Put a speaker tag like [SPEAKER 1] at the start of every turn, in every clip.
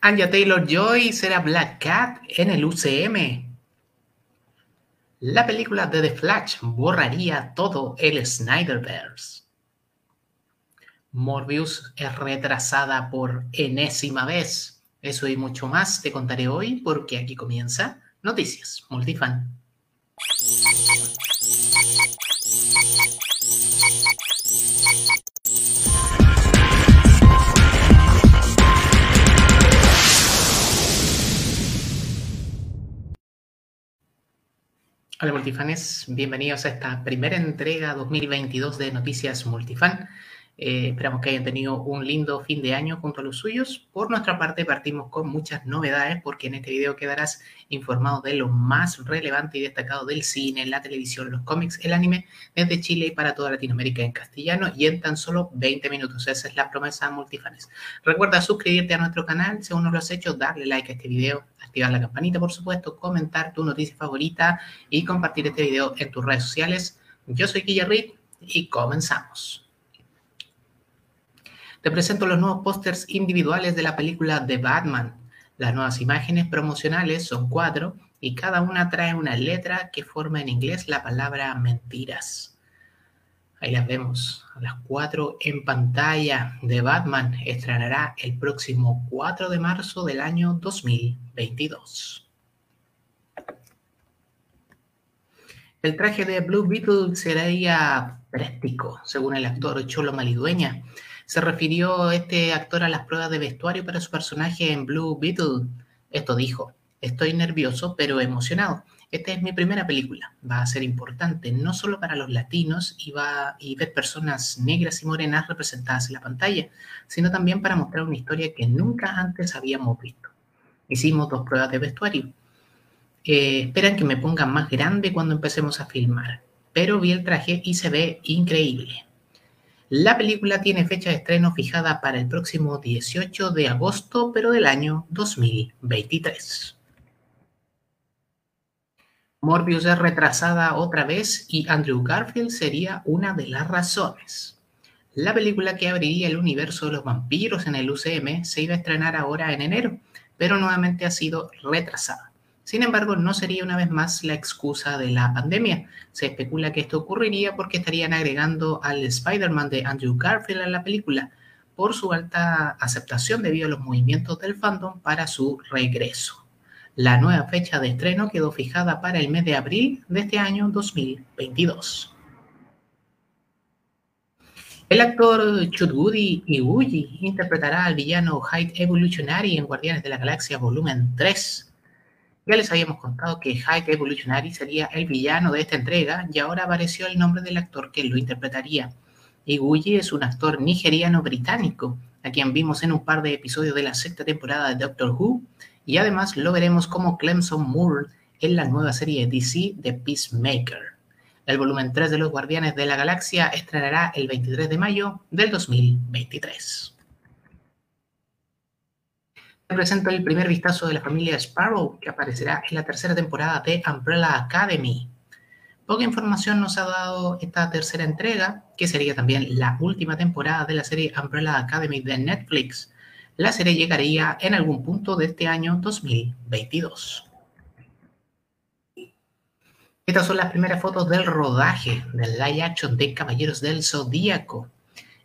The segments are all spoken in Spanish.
[SPEAKER 1] Anya Taylor Joy será Black Cat en el UCM. La película de The Flash borraría todo el Snyderverse. Morbius es retrasada por enésima vez. Eso y mucho más te contaré hoy porque aquí comienza Noticias Multifan. Hola multifanes, bienvenidos a esta primera entrega 2022 de Noticias Multifan. Eh, esperamos que hayan tenido un lindo fin de año junto a los suyos. Por nuestra parte, partimos con muchas novedades porque en este video quedarás informado de lo más relevante y destacado del cine, la televisión, los cómics, el anime desde Chile y para toda Latinoamérica en castellano y en tan solo 20 minutos. Esa es la promesa multifanes. Recuerda suscribirte a nuestro canal si aún no lo has hecho, darle like a este video, activar la campanita, por supuesto, comentar tu noticia favorita y compartir este video en tus redes sociales. Yo soy Guillermo y comenzamos. Te presento los nuevos pósters individuales de la película The Batman. Las nuevas imágenes promocionales son cuatro y cada una trae una letra que forma en inglés la palabra mentiras. Ahí las vemos, las cuatro en pantalla. The Batman estrenará el próximo 4 de marzo del año 2022. El traje de Blue Beetle sería práctico, según el actor Cholo Malidueña. Se refirió este actor a las pruebas de vestuario para su personaje en Blue Beetle. Esto dijo, estoy nervioso pero emocionado. Esta es mi primera película. Va a ser importante no solo para los latinos y, va, ver personas negras y morenas representadas en la pantalla, sino también para mostrar una historia que nunca antes habíamos visto. Hicimos dos pruebas de vestuario. Eh, esperan que me pongan más grande cuando empecemos a filmar, pero vi el traje y se ve increíble. La película tiene fecha de estreno fijada para el próximo 18 de agosto, pero del año 2023. Morbius es retrasada otra vez y Andrew Garfield sería una de las razones. La película que abriría el universo de los vampiros en el UCM se iba a estrenar ahora en enero, pero nuevamente ha sido retrasada. Sin embargo, no sería una vez más la excusa de la pandemia. Se especula que esto ocurriría porque estarían agregando al Spider-Man de Andrew Garfield a la película por su alta aceptación debido a los movimientos del fandom para su regreso. La nueva fecha de estreno quedó fijada para el mes de abril de este año 2022. El actor Chudwoody Iwuji interpretará al villano Hyde Evolutionary en Guardianes de la Galaxia Volumen 3 ya les habíamos contado que Hyde Evolutionary sería el villano de esta entrega y ahora apareció el nombre del actor que lo interpretaría. Iguchi es un actor nigeriano-británico, a quien vimos en un par de episodios de la sexta temporada de Doctor Who, y además lo veremos como Clemson Moore en la nueva serie DC de Peacemaker. El volumen 3 de Los Guardianes de la Galaxia estrenará el 23 de mayo del 2023 presento el primer vistazo de la familia Sparrow, que aparecerá en la tercera temporada de Umbrella Academy. Poca información nos ha dado esta tercera entrega, que sería también la última temporada de la serie Umbrella Academy de Netflix. La serie llegaría en algún punto de este año 2022. Estas son las primeras fotos del rodaje del live action de Caballeros del Zodíaco.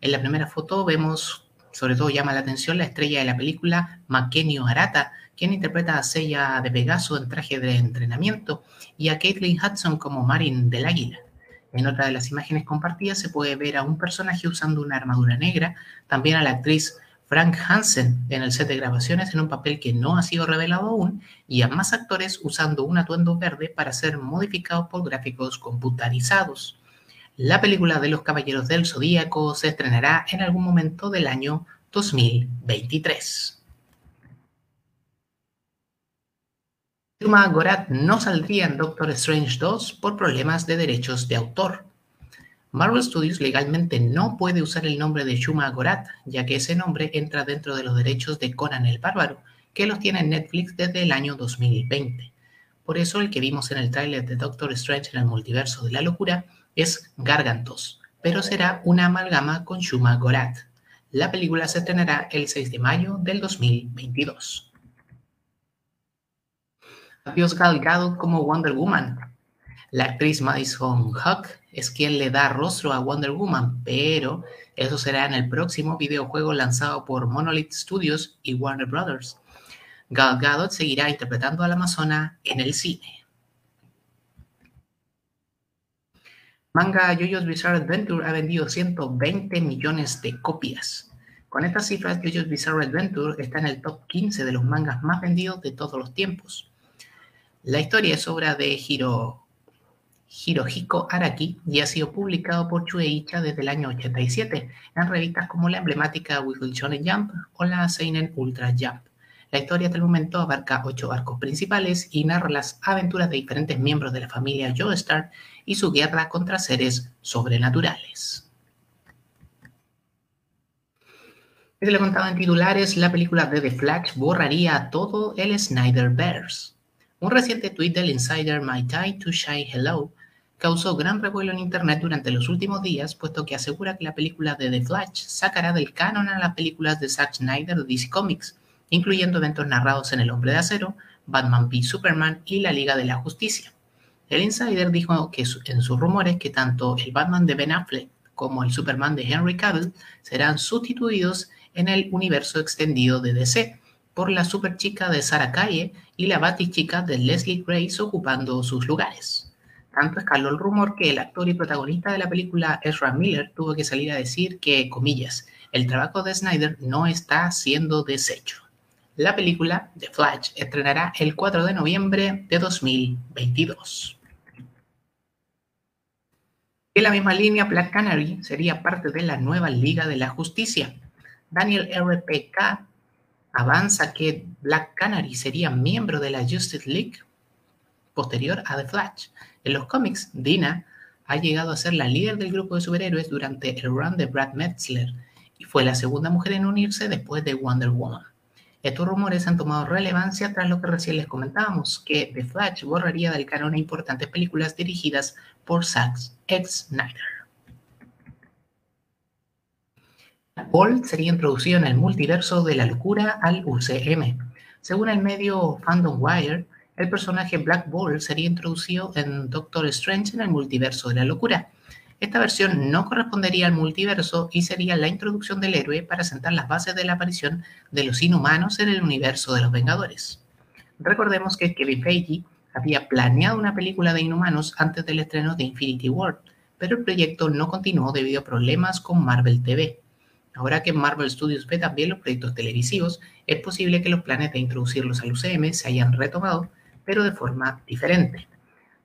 [SPEAKER 1] En la primera foto vemos sobre todo llama la atención la estrella de la película, Makenio Arata, quien interpreta a Seiya de Pegaso en traje de entrenamiento y a Caitlin Hudson como Marin del Águila. En otra de las imágenes compartidas se puede ver a un personaje usando una armadura negra, también a la actriz Frank Hansen en el set de grabaciones en un papel que no ha sido revelado aún, y a más actores usando un atuendo verde para ser modificados por gráficos computarizados. La película de los Caballeros del Zodíaco se estrenará en algún momento del año 2023. Shuma Gorat no saldría en Doctor Strange 2 por problemas de derechos de autor. Marvel Studios legalmente no puede usar el nombre de Shuma Gorat, ya que ese nombre entra dentro de los derechos de Conan el Bárbaro, que los tiene en Netflix desde el año 2020. Por eso el que vimos en el tráiler de Doctor Strange en el multiverso de la locura es Gargantos, pero será una amalgama con Shuma Gorath. La película se estrenará el 6 de mayo del 2022. Adiós Gal Gadot como Wonder Woman. La actriz Madison Huck es quien le da rostro a Wonder Woman, pero eso será en el próximo videojuego lanzado por Monolith Studios y Warner Brothers. Gal Gadot seguirá interpretando a la Amazona en el cine. Manga JoJo's Bizarre Adventure ha vendido 120 millones de copias. Con estas cifras, JoJo's Bizarre Adventure está en el top 15 de los mangas más vendidos de todos los tiempos. La historia es obra de Hiro, Hirohiko Araki y ha sido publicado por Chueicha desde el año 87 en revistas como la emblemática Weekly Shonen Jump o la Seinen Ultra Jump. La historia hasta el momento abarca ocho arcos principales y narra las aventuras de diferentes miembros de la familia Joestar y su guerra contra seres sobrenaturales. Como le contaba en titulares, la película de The Flash borraría todo el Snyderverse. Un reciente tweet del insider My Time to Shine Hello causó gran revuelo en Internet durante los últimos días, puesto que asegura que la película de The Flash sacará del canon a las películas de Zack Snyder de DC Comics, incluyendo eventos narrados en El Hombre de Acero, Batman v Superman y la Liga de la Justicia. El insider dijo que en sus rumores que tanto el Batman de Ben Affleck como el Superman de Henry Cavill serán sustituidos en el universo extendido de DC por la superchica de Sarah Calle y la batichica de Leslie Grace ocupando sus lugares. Tanto escaló el rumor que el actor y protagonista de la película Ezra Miller tuvo que salir a decir que, comillas, el trabajo de Snyder no está siendo deshecho. La película The Flash estrenará el 4 de noviembre de 2022. En la misma línea, Black Canary sería parte de la nueva Liga de la Justicia. Daniel RPK avanza que Black Canary sería miembro de la Justice League posterior a The Flash. En los cómics, Dina ha llegado a ser la líder del grupo de superhéroes durante el run de Brad Metzler y fue la segunda mujer en unirse después de Wonder Woman. Estos rumores han tomado relevancia tras lo que recién les comentábamos, que The Flash borraría del canon importantes películas dirigidas por Zack. Snyder. Bolt sería introducido en el multiverso de la locura al UCM. Según el medio Fandom Wire, el personaje Black Bolt sería introducido en Doctor Strange en el multiverso de la locura. Esta versión no correspondería al multiverso y sería la introducción del héroe para sentar las bases de la aparición de los inhumanos en el universo de los Vengadores. Recordemos que Kevin Feige había planeado una película de inhumanos antes del estreno de Infinity War, pero el proyecto no continuó debido a problemas con Marvel TV. Ahora que Marvel Studios ve también los proyectos televisivos, es posible que los planes de introducirlos al UCM se hayan retomado, pero de forma diferente.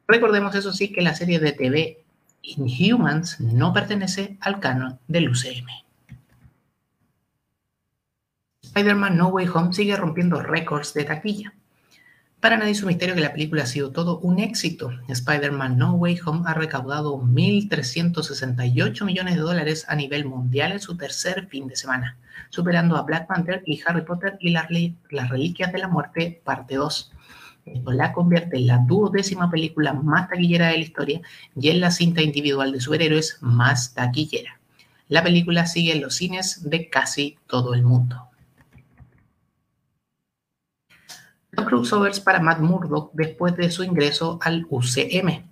[SPEAKER 1] Recordemos eso sí que la serie de TV Inhumans no pertenece al canon del UCM. Spider-Man No Way Home sigue rompiendo récords de taquilla. Para nadie es un misterio que la película ha sido todo un éxito. Spider-Man No Way Home ha recaudado 1.368 millones de dólares a nivel mundial en su tercer fin de semana, superando a Black Panther y Harry Potter y las, las Reliquias de la Muerte, parte 2. Esto la convierte en la duodécima película más taquillera de la historia y en la cinta individual de superhéroes más taquillera. La película sigue en los cines de casi todo el mundo. Los crossovers para Matt Murdock después de su ingreso al UCM.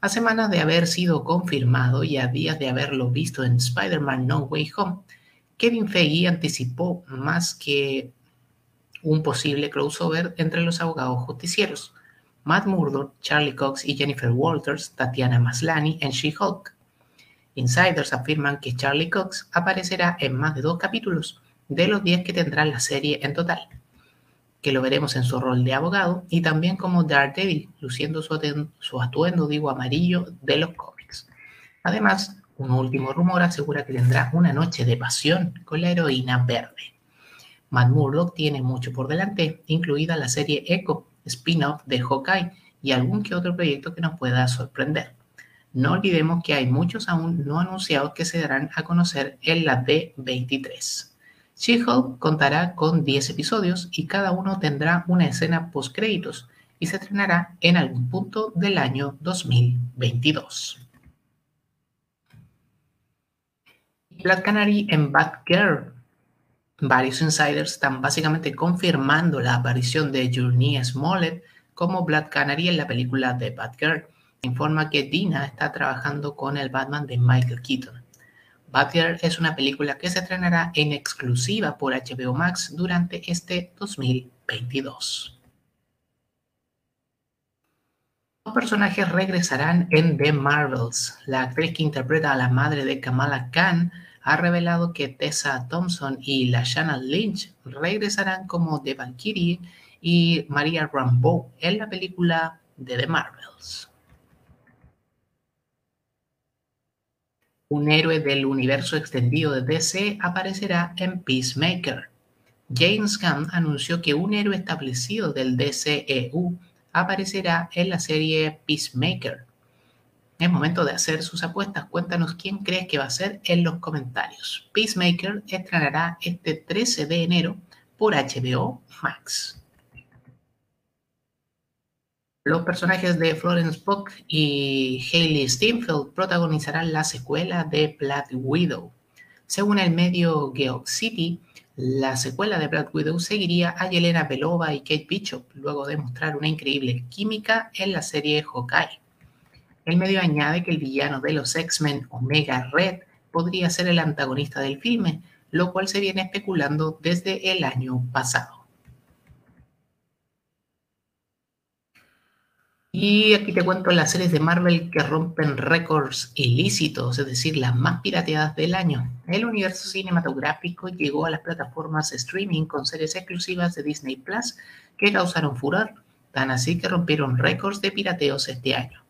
[SPEAKER 1] A semanas de haber sido confirmado y a días de haberlo visto en Spider-Man No Way Home, Kevin Feige anticipó más que un posible crossover entre los abogados justicieros, Matt Murdock, Charlie Cox y Jennifer Walters, Tatiana Maslany en She-Hulk. Insiders afirman que Charlie Cox aparecerá en más de dos capítulos de los 10 que tendrá la serie en total, que lo veremos en su rol de abogado y también como Daredevil, luciendo su, su atuendo, digo, amarillo de los cómics. Además, un último rumor asegura que tendrá una noche de pasión con la heroína verde. Matt Murdock tiene mucho por delante, incluida la serie Echo, spin-off de Hawkeye, y algún que otro proyecto que nos pueda sorprender. No olvidemos que hay muchos aún no anunciados que se darán a conocer en la D23. She-Hulk contará con 10 episodios y cada uno tendrá una escena post-créditos y se estrenará en algún punto del año 2022. Black Canary en Batgirl. Varios insiders están básicamente confirmando la aparición de Journey Smollett como Black Canary en la película de Batgirl. Informa que Dina está trabajando con el Batman de Michael Keaton. Batgirl es una película que se estrenará en exclusiva por HBO Max durante este 2022. Los personajes regresarán en The Marvels. La actriz que interpreta a la madre de Kamala Khan ha revelado que Tessa Thompson y Lashana Lynch regresarán como The Valkyrie y Maria Rambeau en la película de The Marvels. Un héroe del universo extendido de DC aparecerá en Peacemaker. James Gunn anunció que un héroe establecido del DCEU aparecerá en la serie Peacemaker. Es momento de hacer sus apuestas. Cuéntanos quién crees que va a ser en los comentarios. Peacemaker estrenará este 13 de enero por HBO Max. Los personajes de Florence Pugh y Hayley Steinfeld protagonizarán la secuela de Black Widow. Según el medio Geoc City, la secuela de Black Widow seguiría a Yelena Belova y Kate Bishop luego de mostrar una increíble química en la serie Hawkeye. El medio añade que el villano de los X-Men, Omega Red, podría ser el antagonista del filme, lo cual se viene especulando desde el año pasado. Y aquí te cuento las series de Marvel que rompen récords ilícitos, es decir, las más pirateadas del año. El universo cinematográfico llegó a las plataformas streaming con series exclusivas de Disney Plus que causaron furor, tan así que rompieron récords de pirateos este año.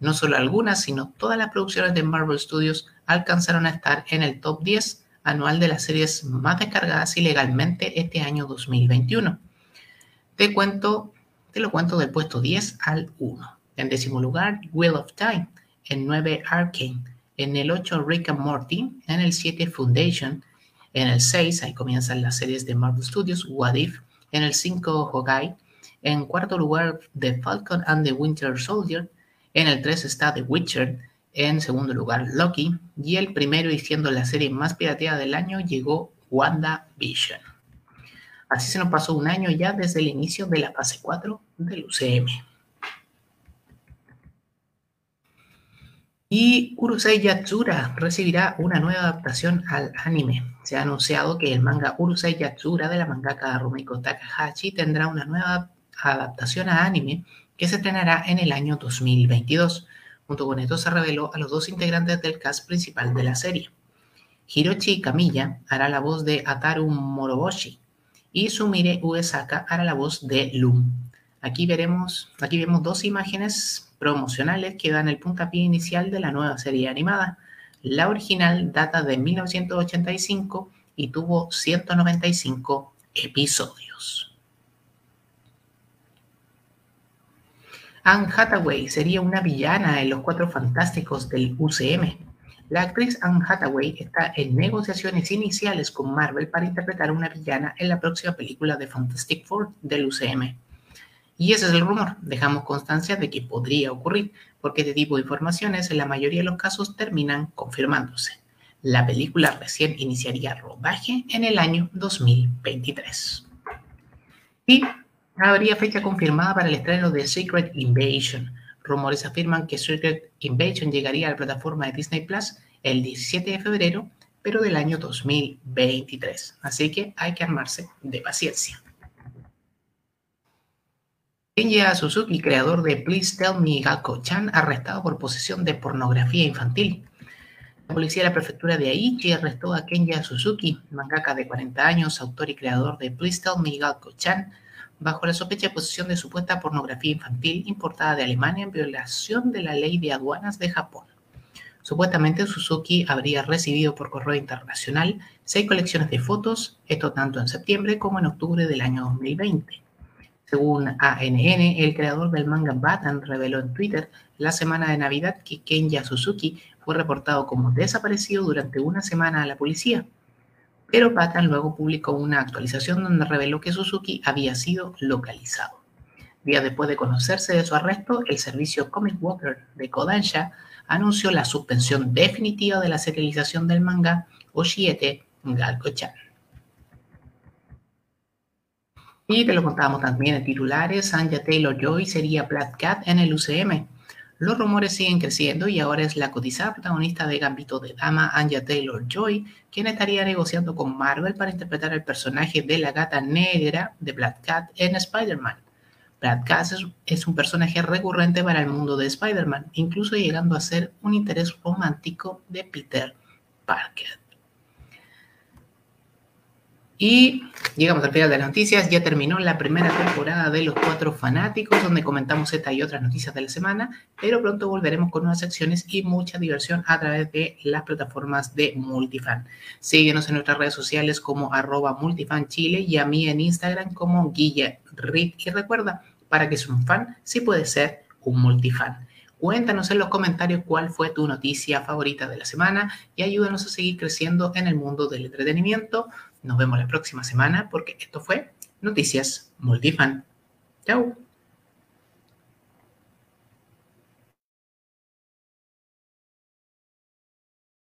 [SPEAKER 1] No solo algunas, sino todas las producciones de Marvel Studios alcanzaron a estar en el top 10 anual de las series más descargadas ilegalmente este año 2021. Te cuento te lo cuento del puesto 10 al 1. En décimo lugar, Wheel of Time. En 9, Arcane. En el 8, Rick and Morty. En el 7, Foundation. En el 6, ahí comienzan las series de Marvel Studios, What If. En el 5, Hawkeye. En cuarto lugar, The Falcon and the Winter Soldier. En el 3 está The Witcher. En segundo lugar, Loki. Y el primero, y siendo la serie más pirateada del año, llegó WandaVision. Así se nos pasó un año ya desde el inicio de la fase 4 del UCM. Y Urusei Yatsura recibirá una nueva adaptación al anime. Se ha anunciado que el manga Urusei Yatsura de la mangaka Rumiko Takahashi tendrá una nueva adaptación a anime que se estrenará en el año 2022. Junto con esto se reveló a los dos integrantes del cast principal de la serie. Hiroshi Kamiya hará la voz de Ataru Moroboshi, y Sumire Uesaka hará la voz de Loom. Aquí veremos, aquí vemos dos imágenes promocionales que dan el puntapié inicial de la nueva serie animada. La original data de 1985 y tuvo 195 episodios. Anne Hathaway sería una villana en Los Cuatro Fantásticos del UCM. La actriz Anne Hathaway está en negociaciones iniciales con Marvel para interpretar a una villana en la próxima película de Fantastic Four del UCM. Y ese es el rumor. Dejamos constancia de que podría ocurrir, porque este tipo de informaciones en la mayoría de los casos terminan confirmándose. La película recién iniciaría rodaje en el año 2023. Y habría fecha confirmada para el estreno de Secret Invasion, Rumores afirman que Secret Invasion llegaría a la plataforma de Disney Plus el 17 de febrero, pero del año 2023. Así que hay que armarse de paciencia. Kenya Suzuki, creador de Please Tell Me Gakko-chan, arrestado por posesión de pornografía infantil. La policía de la prefectura de Aichi arrestó a Kenya Suzuki, mangaka de 40 años, autor y creador de Please Tell Me Gakko-chan, bajo la sospecha de posesión de supuesta pornografía infantil importada de Alemania en violación de la ley de aduanas de Japón. Supuestamente Suzuki habría recibido por correo internacional seis colecciones de fotos, esto tanto en septiembre como en octubre del año 2020. Según ANN, el creador del manga Batan reveló en Twitter la semana de Navidad que Kenya Suzuki fue reportado como desaparecido durante una semana a la policía pero Patan luego publicó una actualización donde reveló que Suzuki había sido localizado. Días después de conocerse de su arresto, el servicio Comic Walker de Kodansha anunció la suspensión definitiva de la serialización del manga Oshiete Galgo-chan. Y te lo contábamos también en titulares, Anja Taylor-Joy sería Black Cat en el UCM. Los rumores siguen creciendo y ahora es la cotizada protagonista de Gambito de Dama, Anja Taylor-Joy, quien estaría negociando con Marvel para interpretar el personaje de la gata negra de Black Cat en Spider-Man. Black Cat es un personaje recurrente para el mundo de Spider-Man, incluso llegando a ser un interés romántico de Peter Parker. Y llegamos al final de las noticias. Ya terminó la primera temporada de Los Cuatro Fanáticos, donde comentamos esta y otras noticias de la semana, pero pronto volveremos con nuevas secciones y mucha diversión a través de las plataformas de Multifan. Síguenos en nuestras redes sociales como arroba multifanchile y a mí en Instagram como Guille Y recuerda, para que seas un fan, sí puede ser un multifan. Cuéntanos en los comentarios cuál fue tu noticia favorita de la semana y ayúdanos a seguir creciendo en el mundo del entretenimiento. Nos vemos la próxima semana porque esto fue Noticias Multifan. Chao.